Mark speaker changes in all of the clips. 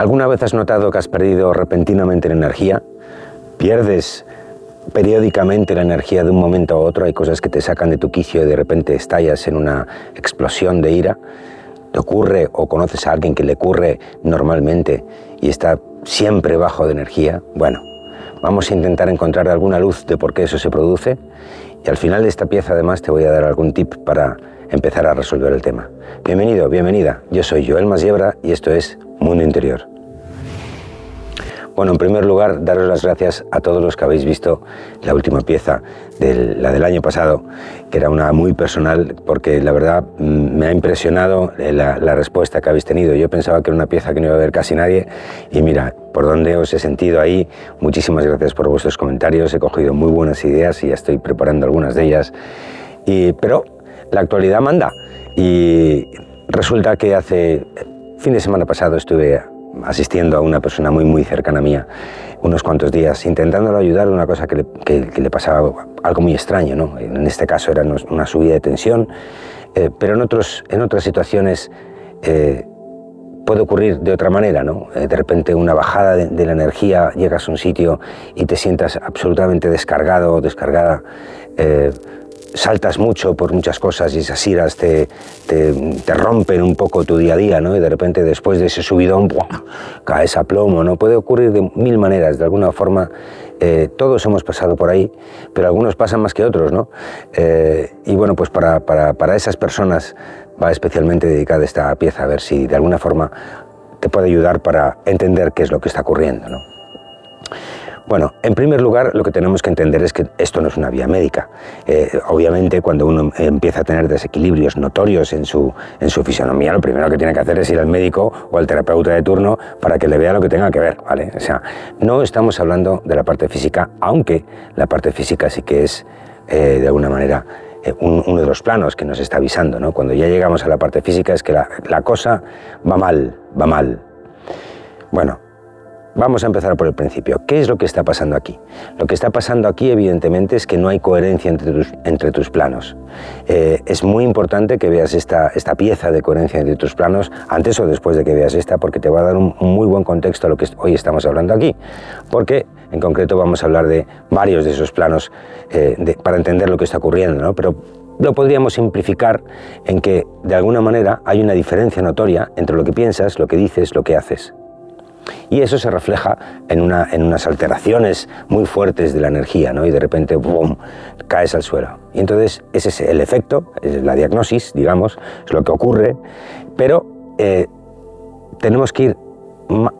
Speaker 1: ¿Alguna vez has notado que has perdido repentinamente la energía? ¿Pierdes periódicamente la energía de un momento a otro? Hay cosas que te sacan de tu quicio y de repente estallas en una explosión de ira. ¿Te ocurre o conoces a alguien que le ocurre normalmente y está siempre bajo de energía? Bueno, vamos a intentar encontrar alguna luz de por qué eso se produce y al final de esta pieza además te voy a dar algún tip para empezar a resolver el tema. Bienvenido, bienvenida. Yo soy Joel Masiebra y esto es Mundo Interior. Bueno, en primer lugar, daros las gracias a todos los que habéis visto la última pieza, la del año pasado, que era una muy personal, porque la verdad mm, me ha impresionado la, la, respuesta que habéis tenido. Yo pensaba que era una pieza que no iba a ver casi nadie, y mira, por dónde os he sentido ahí, muchísimas gracias por vuestros comentarios, he cogido muy buenas ideas y ya estoy preparando algunas de ellas. Y, pero la actualidad manda, y resulta que hace fin de semana pasado estuve asistiendo a una persona muy, muy cercana a mí unos cuantos días, intentándolo ayudar una cosa que le, que, le, pasaba algo muy extraño. ¿no? En este caso era una subida de tensión, eh, pero en, otros, en otras situaciones eh, puede ocurrir de otra manera. ¿no? Eh, de repente una bajada de, de, la energía, llegas a un sitio y te sientas absolutamente descargado o descargada saltas mucho por muchas cosas y esas iras te, te, rompen un poco tu día a día, ¿no? Y de repente después de ese subidón, caes a plomo, ¿no? Puede ocurrir de mil maneras, de alguna forma. Eh, todos hemos pasado por ahí, pero algunos pasan más que otros, ¿no? Eh, y bueno, pues para, para, para esas personas va especialmente dedicada esta pieza, a ver si de alguna forma te puede ayudar para entender qué es lo que está ocurriendo, ¿no? Bueno, en primer lugar, lo que tenemos que entender es que esto no es una vía médica. Eh, obviamente, cuando uno empieza a tener desequilibrios notorios en su, en su fisionomía, lo primero que tiene que hacer es ir al médico o al terapeuta de turno para que le vea lo que tenga que ver. O sea, no estamos hablando de la parte física, aunque la parte física sí que es, eh, de alguna manera, eh, uno de los planos que nos está avisando. Cuando ya llegamos a la parte física es que la cosa va mal, va mal. Bueno, Vamos a empezar por el principio. ¿Qué es lo que está pasando aquí? Lo que está pasando aquí, evidentemente, es que no hay coherencia entre tus, entre tus planos. Eh, es muy importante que veas esta, esta pieza de coherencia entre tus planos antes o después de que veas esta, porque te va a dar un muy buen contexto a lo que hoy estamos hablando aquí. Porque, en concreto, vamos a hablar de varios de esos planos eh, para entender lo que está ocurriendo, ¿no? Pero lo podríamos simplificar en que, de alguna manera, hay una diferencia notoria entre lo que piensas, lo que dices, lo que haces. Y eso se refleja en, una, en unas alteraciones muy fuertes de la energía, ¿no? Y de repente, ¡boom!, caes al suelo. Y entonces ese es el efecto, es la diagnosis, digamos, es lo que ocurre, pero eh, tenemos que ir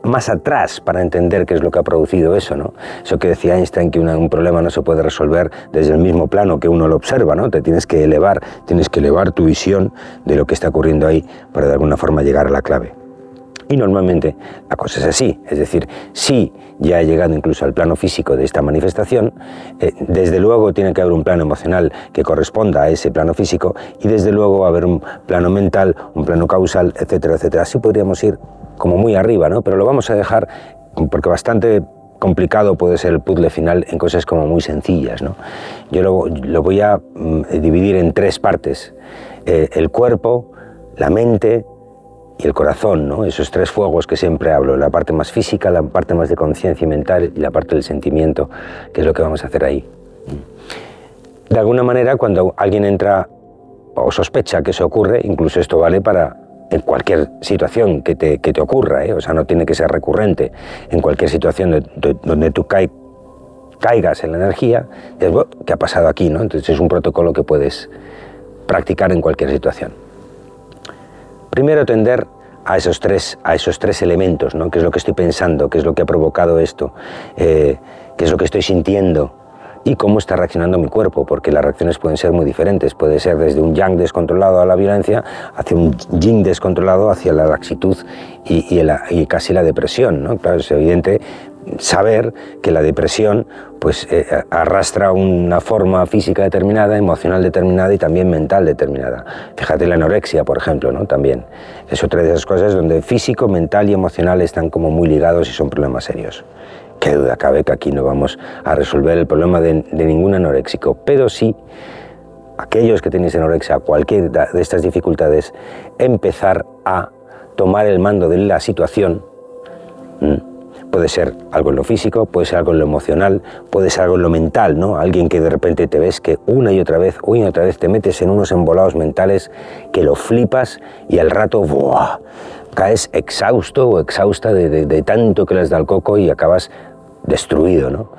Speaker 1: más atrás para entender qué es lo que ha producido eso, ¿no? Eso que decía Einstein, que un problema no se puede resolver desde el mismo plano que uno lo observa, ¿no? Te tienes que elevar, tienes que elevar tu visión de lo que está ocurriendo ahí para de alguna forma llegar a la clave. Y normalmente la cosa es así, es decir, si ya he llegado incluso al plano físico de esta manifestación, eh, desde luego tiene que haber un plano emocional que corresponda a ese plano físico y desde luego va a haber un plano mental, un plano causal, etcétera, etcétera. Así podríamos ir como muy arriba, ¿no? Pero lo vamos a dejar porque bastante complicado puede ser el puzzle final en cosas como muy sencillas. ¿no? Yo lo, lo voy a mm, dividir en tres partes. Eh, el cuerpo, la mente y el corazón, ¿no? esos tres fuegos que siempre hablo, la parte más física, la parte más de conciencia y mental y la parte del sentimiento, que es lo que vamos a hacer ahí. De alguna manera, cuando alguien entra o sospecha que eso ocurre, incluso esto vale para en cualquier situación que te, que te ocurra, ¿eh? o sea, no tiene que ser recurrente, en cualquier situación donde, tú caigas en la energía, es, ¿qué ha pasado aquí? ¿no? Entonces es un protocolo que puedes practicar en cualquier situación. Primero tender a esos tres, a esos tres elementos, ¿no? ¿Qué es lo que estoy pensando? ¿Qué es lo que ha provocado esto? Eh, ¿Qué es lo que estoy sintiendo? y cómo está reaccionando mi cuerpo, porque las reacciones pueden ser muy diferentes. Puede ser desde un yang descontrolado a la violencia, hacia un yin descontrolado, hacia la laxitud y, y, casi la depresión. ¿no? Claro, es evidente saber que la depresión pues, eh, arrastra una forma física determinada, emocional determinada y también mental determinada. Fíjate la anorexia, por ejemplo, ¿no? también. Es otra de esas cosas donde físico, mental y emocional están como muy ligados y son problemas serios. Qué duda cabe que aquí no vamos a resolver el problema de, ningún anoréxico, pero sí aquellos que tenéis anorexia, cualquier de estas dificultades, empezar a tomar el mando de la situación Puede ser algo en lo físico, puede ser algo en lo emocional, puede ser algo en lo mental, ¿no? Alguien que de repente te ves que una y otra vez, una y otra vez te metes en unos embolados mentales que lo flipas y al rato, ¡buah! caes exhausto o exhausta de, tanto que les da el coco y acabas destruido, ¿no?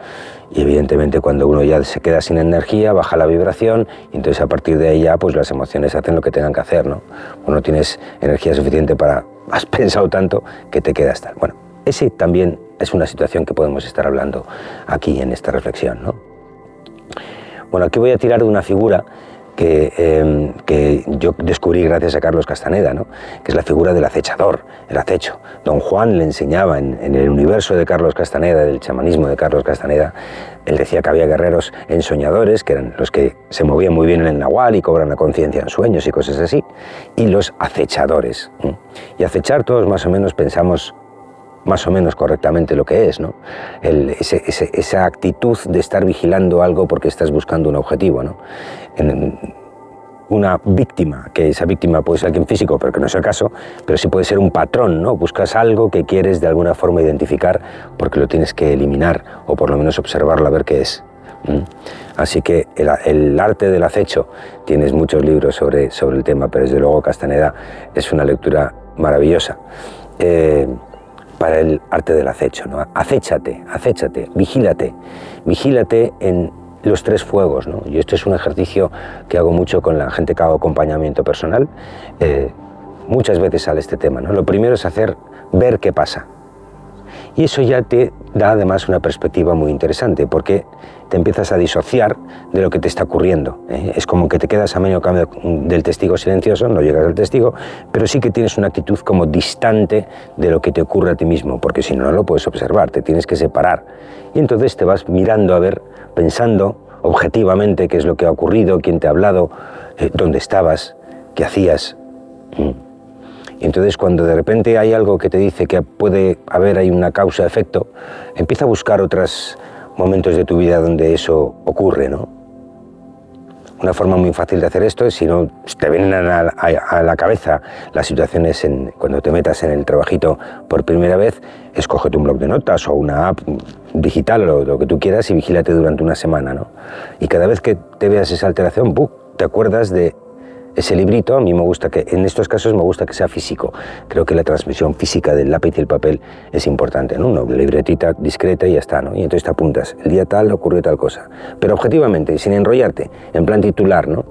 Speaker 1: Y evidentemente cuando uno ya se queda sin energía, baja la vibración y entonces a partir de ahí ya pues las emociones hacen lo que tengan que hacer, ¿no? O no tienes energía suficiente para, has pensado tanto que te quedas tal. Bueno, ese también es una situación que podemos estar hablando aquí en esta reflexión, ¿no? Bueno, aquí voy a tirar de una figura Em, que, yo descubrí gracias a Carlos Castaneda, ¿no? que es la figura del acechador, el acecho. Don Juan le enseñaba en, el universo de Carlos Castaneda, del chamanismo de Carlos Castaneda, él decía que había guerreros ensoñadores, que eran los que se movían muy bien en el nahual y cobran la conciencia en sueños y cosas así, y los acechadores. Y acechar todos más o menos pensamos más o menos correctamente lo que es, ¿no? esa actitud de estar vigilando algo porque estás buscando un objetivo. ¿no? una víctima, que esa víctima puede ser alguien físico, pero que no es el caso, pero sí puede ser un patrón, ¿no? Buscas algo que quieres de alguna forma identificar porque lo tienes que eliminar o por lo menos observarlo a ver qué es. Así que el, arte del acecho, tienes muchos libros sobre, sobre el tema, pero desde luego Castaneda es una lectura maravillosa. Eh, para el arte del acecho. ¿no? Acéchate, acéchate, vigílate, vigílate en los tres fuegos. ¿no? Y esto es un ejercicio que hago mucho con la gente que hago acompañamiento personal. Eh, muchas veces sale este tema. ¿no? Lo primero es hacer ver qué pasa. Y eso ya te da además una perspectiva muy interesante, porque te empiezas a disociar de lo que te está ocurriendo. ¿eh? Es como que te quedas a medio cambio del testigo silencioso, no llegas al testigo, pero sí que tienes una actitud como distante de lo que te ocurre a ti mismo, porque si no, no lo puedes observar, te tienes que separar. Y entonces te vas mirando a ver, pensando objetivamente qué es lo que ha ocurrido, quién te ha hablado, eh, dónde estabas, qué hacías. Y entonces cuando de repente hay algo que te dice que puede haber ahí una causa-efecto, empieza a buscar otras momentos de tu vida donde eso ocurre, ¿no? Una forma muy fácil de hacer esto es si no te vienen a la, cabeza las situaciones en, cuando te metas en el trabajito por primera vez, escógete un blog de notas o una app digital o lo que tú quieras y vigílate durante una semana, ¿no? Y cada vez que te veas esa alteración, te acuerdas de ese librito, a mí me gusta que, en estos casos me gusta que sea físico. Creo que la transmisión física del lápiz y el papel es importante, ¿no? Una libretita discreta y ya está, ¿no? Y entonces te apuntas, el día tal ocurrió tal cosa. Pero objetivamente, sin enrollarte, en plan titular, ¿no?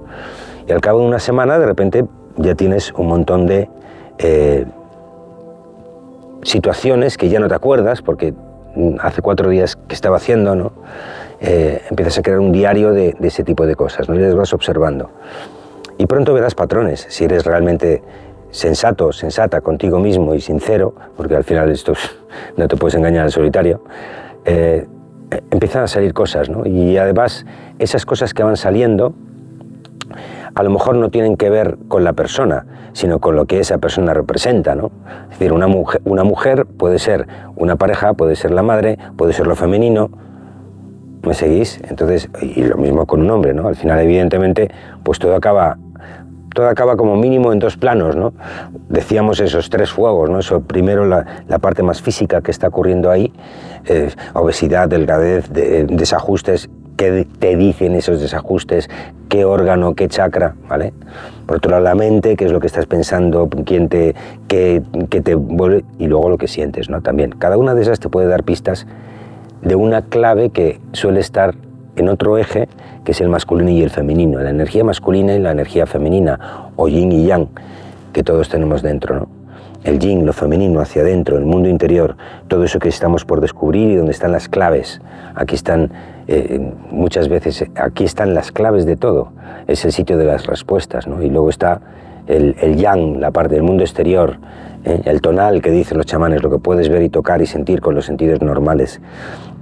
Speaker 1: Y al cabo de una semana, de repente, ya tienes un montón de eh, situaciones que ya no te acuerdas, porque hace cuatro días que estaba haciendo, ¿no? Eh, empiezas a crear un diario de, de, ese tipo de cosas, ¿no? Y las vas observando. Y pronto verás patrones, si eres realmente sensato, sensata contigo mismo y sincero, porque al final esto no te puedes engañar al solitario, eh, empiezan a salir cosas, ¿no? Y además esas cosas que van saliendo a lo mejor no tienen que ver con la persona, sino con lo que esa persona representa, ¿no? Es decir, una mujer, una mujer puede ser una pareja, puede ser la madre, puede ser lo femenino, ¿me seguís? Entonces, y lo mismo con un hombre, ¿no? Al final, evidentemente, pues todo acaba todo acaba como mínimo en dos planos, ¿no? Decíamos esos tres fuegos, ¿no? Eso, primero la, parte más física que está ocurriendo ahí, eh, obesidad, delgadez, desajustes, qué te dicen esos desajustes, qué órgano, qué chakra, ¿vale? Por otro lado la mente, qué es lo que estás pensando, te, qué, qué te vuelve, y luego lo que sientes, ¿no? También, cada una de esas te puede dar pistas de una clave que suele estar en otro eje que es el masculino y el femenino, la energía masculina y la energía femenina, o yin y yang, que todos tenemos dentro. ¿no? El yin, lo femenino hacia adentro, el mundo interior, todo eso que estamos por descubrir y donde están las claves. Aquí están, eh, muchas veces, aquí están las claves de todo. Es el sitio de las respuestas. ¿no? Y luego está el, yang, la parte del mundo exterior, ¿eh? el tonal que dicen los chamanes, lo que puedes ver y tocar y sentir con los sentidos normales.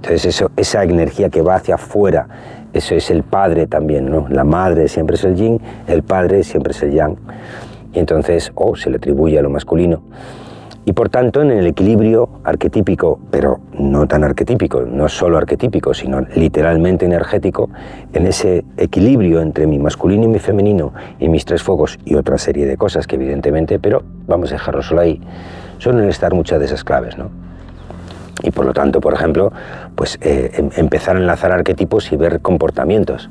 Speaker 1: Entonces eso, esa energía que va hacia afuera, eso es el padre también, ¿no? La madre siempre es el yin, el padre siempre es el yang. Y entonces, o se le atribuye a lo masculino. Y por tanto, en el equilibrio arquetípico, pero no tan arquetípico, no solo arquetípico, sino literalmente energético, en ese equilibrio entre mi masculino y mi femenino y mis tres fuegos y otra serie de cosas que evidentemente, pero vamos a dejarlo solo ahí, suelen estar muchas de esas claves, ¿no? Y por lo tanto, por ejemplo, pues eh, em, empezar a enlazar arquetipos y ver comportamientos.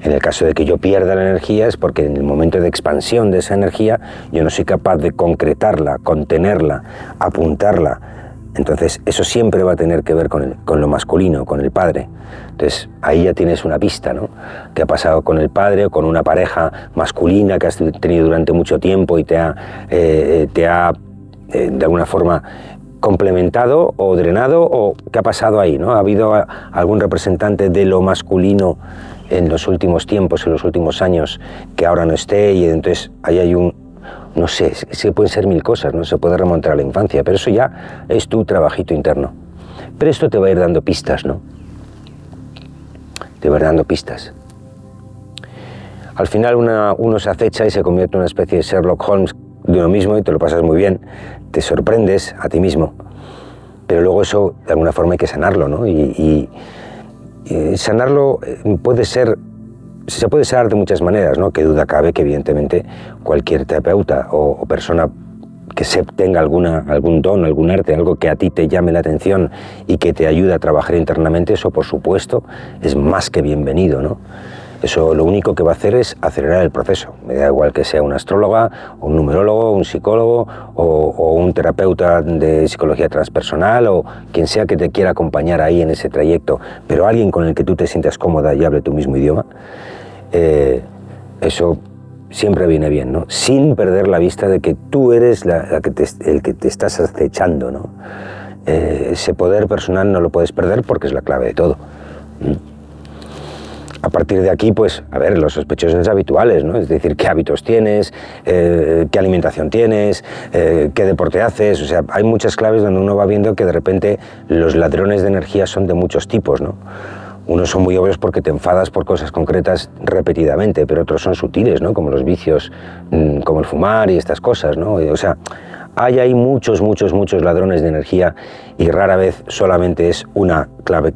Speaker 1: En el caso de que yo pierda la energía es porque en el momento de expansión de esa energía yo no soy capaz de concretarla, contenerla, apuntarla. Entonces eso siempre va a tener que ver con, con lo masculino, con el padre. Entonces ahí ya tienes una pista, ¿no? ¿Qué ha pasado con el padre o con una pareja masculina que has tenido durante mucho tiempo y te ha, eh, te ha eh, de alguna forma complementado o drenado o qué ha pasado ahí, ¿no? ¿Ha habido algún representante de lo masculino en los últimos tiempos, en los últimos años, que ahora no esté y entonces ahí hay un, no sé, se pueden ser mil cosas, no se puede remontar a la infancia, pero eso ya es tu trabajito interno. Pero esto te va a ir dando pistas, ¿no? Te va a ir dando pistas. Al final uno se acecha y se convierte en una especie de Sherlock Holmes de uno mismo y te lo pasas muy bien, te sorprendes a ti mismo, pero luego eso de alguna forma hay que sanarlo, ¿no? Y, sanarlo eh, puede ser, se puede sanar de muchas maneras, ¿no? Que duda cabe que evidentemente cualquier terapeuta o, persona que se tenga alguna, algún don, algún arte, algo que a ti te llame la atención y que te ayude a trabajar internamente, eso por supuesto es más que bienvenido, ¿no? Eso lo único que va a hacer es acelerar el proceso. Me da igual que sea una astróloga, un numerólogo, un psicólogo o, un terapeuta de psicología transpersonal o quien sea que te quiera acompañar ahí en ese trayecto, pero alguien con el que tú te sientas cómoda y hable tu mismo idioma, eh, eso siempre viene bien, ¿no? Sin perder la vista de que tú eres la, que el que te estás acechando, ¿no? Eh, ese poder personal no lo puedes perder porque es la clave de todo. A partir de aquí, pues, a ver, los sospechosos habituales, ¿no? Es decir, qué hábitos tienes, eh, qué alimentación tienes, eh, qué deporte haces. O sea, hay muchas claves donde uno va viendo que de repente los ladrones de energía son de muchos tipos, ¿no? Unos son muy obvios porque te enfadas por cosas concretas repetidamente, pero otros son sutiles, ¿no? Como los vicios, mm, como el fumar y estas cosas, ¿no? O sea, hay muchos, muchos, muchos ladrones de energía y rara vez solamente es una clave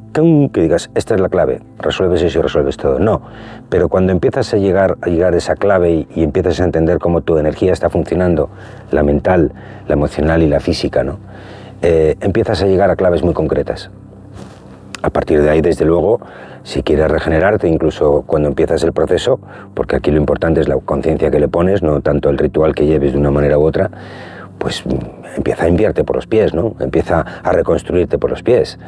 Speaker 1: que digas, esta es la clave, resuelves eso y resuelves todo. No, pero cuando empiezas a llegar a llegar esa clave y, empiezas a entender cómo tu energía está funcionando, la mental, la emocional y la física, ¿no? Eh, empiezas a llegar a claves muy concretas. A partir de ahí, desde luego, si quieres regenerarte, incluso cuando empiezas el proceso, porque aquí lo importante es la conciencia que le pones, no tanto el ritual que lleves de una manera u otra, pues empieza a enviarte por los pies, ¿no? Empieza a reconstruirte por los pies.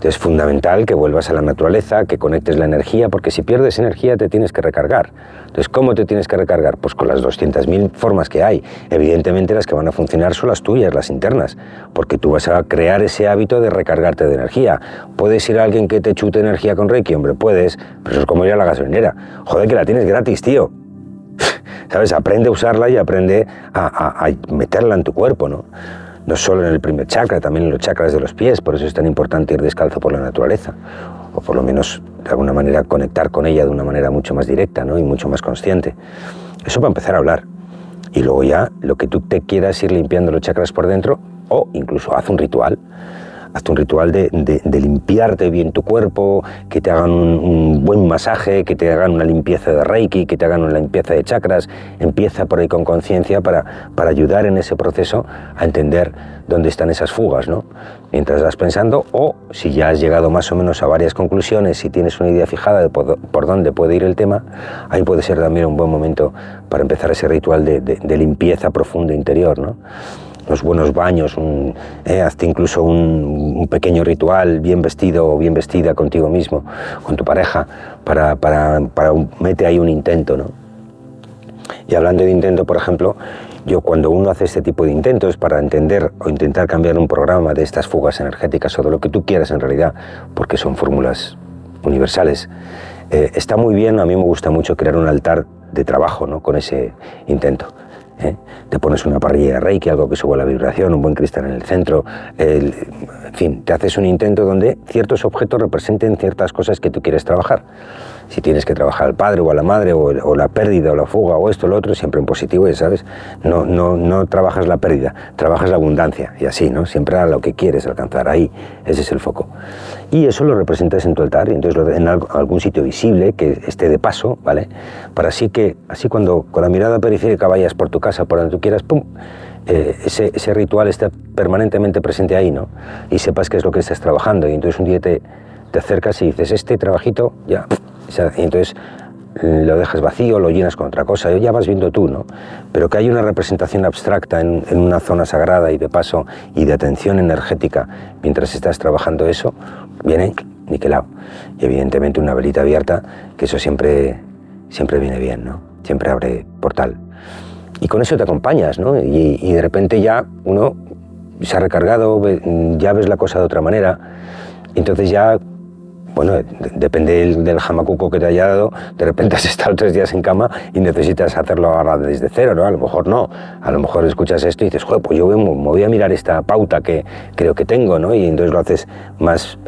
Speaker 1: Es fundamental que vuelvas a la naturaleza, que conectes la energía, porque si pierdes energía te tienes que recargar. Entonces, ¿cómo te tienes que recargar? Pues con las 200.000 formas que hay. Evidentemente las que van a funcionar son las tuyas, las internas, porque tú vas a crear ese hábito de recargarte de energía. ¿Puedes ir a alguien que te chute energía con Reiki? Hombre, puedes, pero eso es como ir a la gasolinera. Joder, que la tienes gratis, tío. ¿Sabes? Aprende a usarla y aprende a, meterla en tu cuerpo, ¿no? No solo en el primer chakra, también en los chakras de los pies, por eso es tan importante ir descalzo por la naturaleza, o por lo menos de alguna manera conectar con ella de una manera mucho más directa ¿no? y mucho más consciente. Eso para empezar a hablar. Y luego ya lo que tú te quieras ir limpiando los chakras por dentro, o incluso haz un ritual hazte un ritual de, limpiarte bien tu cuerpo, que te hagan un, buen masaje, que te hagan una limpieza de Reiki, que te hagan una limpieza de chakras. Empieza por ahí con conciencia para, para ayudar en ese proceso a entender dónde están esas fugas, ¿no? Mientras vas pensando, o si ya has llegado más o menos a varias conclusiones, si tienes una idea fijada de por, dónde puede ir el tema, ahí puede ser también un buen momento para empezar ese ritual de, de limpieza profunda interior, ¿no? Los buenos baños, un, eh, hazte incluso un, pequeño ritual bien vestido o bien vestida contigo mismo, con tu pareja, para, para, para mete ahí un intento. ¿no? Y hablando de intento, por ejemplo, yo cuando uno hace este tipo de intentos para entender o intentar cambiar un programa de estas fugas energéticas o de lo que tú quieras en realidad, porque son fórmulas universales, eh, está muy bien, a mí me gusta mucho crear un altar de trabajo ¿no? con ese intento. ¿Eh? Te pones una parrilla de Reiki, algo que suba la vibración, un buen cristal en el centro, en fin, te haces un intento donde ciertos objetos representen ciertas cosas que tú quieres trabajar si tienes que trabajar al padre o a la madre o, la pérdida o la fuga o esto o lo otro, siempre en positivo, ya sabes, no, no, no trabajas la pérdida, trabajas la abundancia y así, ¿no? Siempre a lo que quieres alcanzar, ahí, ese es el foco. Y eso lo representas en tu altar, y entonces en algún sitio visible que esté de paso, ¿vale? Para así que, así cuando con la mirada periférica vayas por tu casa, por donde tú quieras, ¡pum! eh, ese, ese, ritual esté permanentemente presente ahí, ¿no? Y sepas qué es lo que estás trabajando. Y entonces un día te, te acercas y dices, este trabajito, ya. Entonces lo dejas vacío, lo llenas con otra cosa, ya vas viendo tú, ¿no? Pero que hay una representación abstracta en, una zona sagrada y de paso y de atención energética mientras estás trabajando eso, viene niquelado. Y evidentemente una velita abierta, que eso siempre, siempre viene bien, ¿no? Siempre abre portal. Y con eso te acompañas, ¿no? Y de repente ya uno se ha recargado, ya ves la cosa de otra manera. Entonces ya bueno, depende del, jamacuco que te haya dado, de repente has estado tres días en cama y necesitas hacerlo ahora desde cero, ¿no? A lo mejor no, a lo mejor escuchas esto y dices, joder, pues yo me voy a mirar esta pauta que creo que tengo, ¿no? Y entonces lo haces más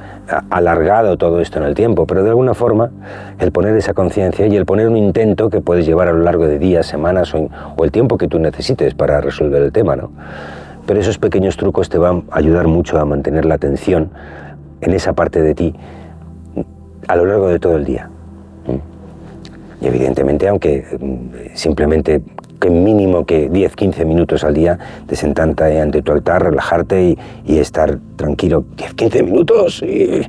Speaker 1: alargado todo esto en el tiempo, pero de alguna forma el poner esa conciencia y el poner un intento que puedes llevar a lo largo de días, semanas o, o el tiempo que tú necesites para resolver el tema, ¿no? Pero esos pequeños trucos te van a ayudar mucho a mantener la atención en esa parte de ti a lo largo de todo el día. Y evidentemente, aunque mm, simplemente que mínimo que 10, 15 minutos al día de sentarte ante tu altar, relajarte y, y estar tranquilo. 10, 15 minutos, y,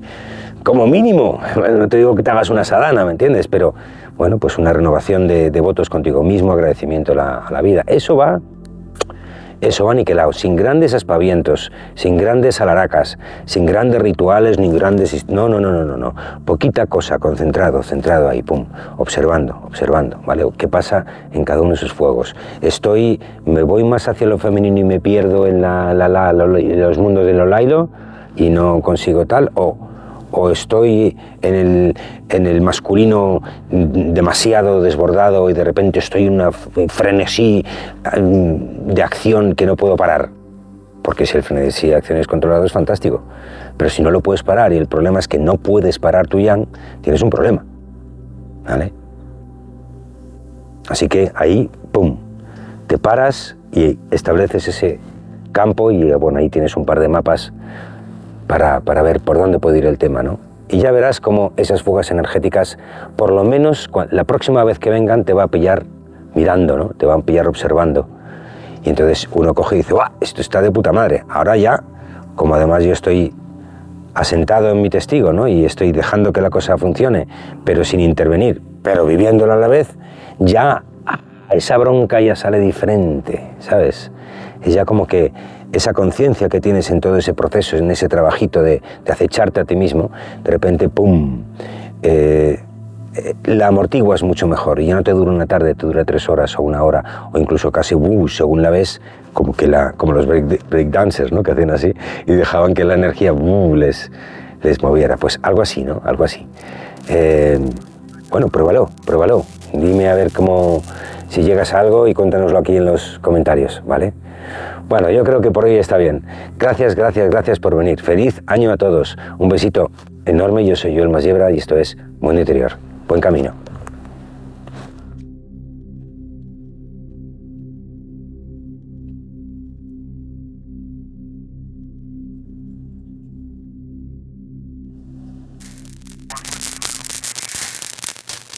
Speaker 1: como mínimo. No te digo que te hagas una sadana, ¿me entiendes? Pero bueno, pues una renovación de, de votos contigo mismo, agradecimiento a la, a la vida. Eso va eso va aniquilado, sin grandes aspavientos, sin grandes alaracas, sin grandes rituales ni grandes... No, no, no, no, no, no. Poquita cosa, concentrado, centrado ahí, pum, observando, observando, ¿vale? ¿Qué pasa en cada uno de esos fuegos? Estoy, me voy más hacia lo femenino y me pierdo en la, la, la, los mundos de lo lailo y no consigo tal, o o estoy en el, en el masculino demasiado desbordado y de repente estoy en una frenesí mm, de acción que no puedo parar. Porque si el frenesí de acción es controlado es fantástico. Pero si no lo puedes parar y el problema es que no puedes parar tu yang, tienes un problema. ¿Vale? Así que ahí, ¡pum! Te paras y estableces ese campo y bueno, ahí tienes un par de mapas para, para, ver por dónde puede ir el tema, ¿no? Y ya verás cómo esas fugas energéticas, por lo menos la próxima vez que vengan, te va a pillar mirando, ¿no? Te van a pillar observando. Y entonces uno coge y dice. Esto está de puta madre. Ahora ya, como además yo estoy asentado en mi testigo, ¿no? Y estoy dejando que la cosa funcione, pero sin intervenir, pero viviéndola a la vez, ya esa bronca ya sale diferente, ¿sabes? Es ya como que esa conciencia que tienes en todo ese proceso, en ese trabajito de, acecharte a ti mismo, de repente, ¡pum! Eh, eh, la amortiguas mucho mejor y ya no te dura una tarde, te dura tres horas o una hora o incluso casi, según la ves, como, que la, como los break, dancers, ¿no? que hacían así y dejaban que la energía les, les moviera. Pues algo así, ¿no? Algo así. Eh, bueno, pruébalo, pruébalo. Dime a ver cómo, si llegas a algo y cuéntanoslo aquí en los comentarios, ¿vale? Bueno, yo creo que por hoy está bien. Gracias, gracias, gracias por venir. Feliz año a todos. Un besito enorme. Yo soy Joel Masiebra y esto es Mundo Interior. Buen camino.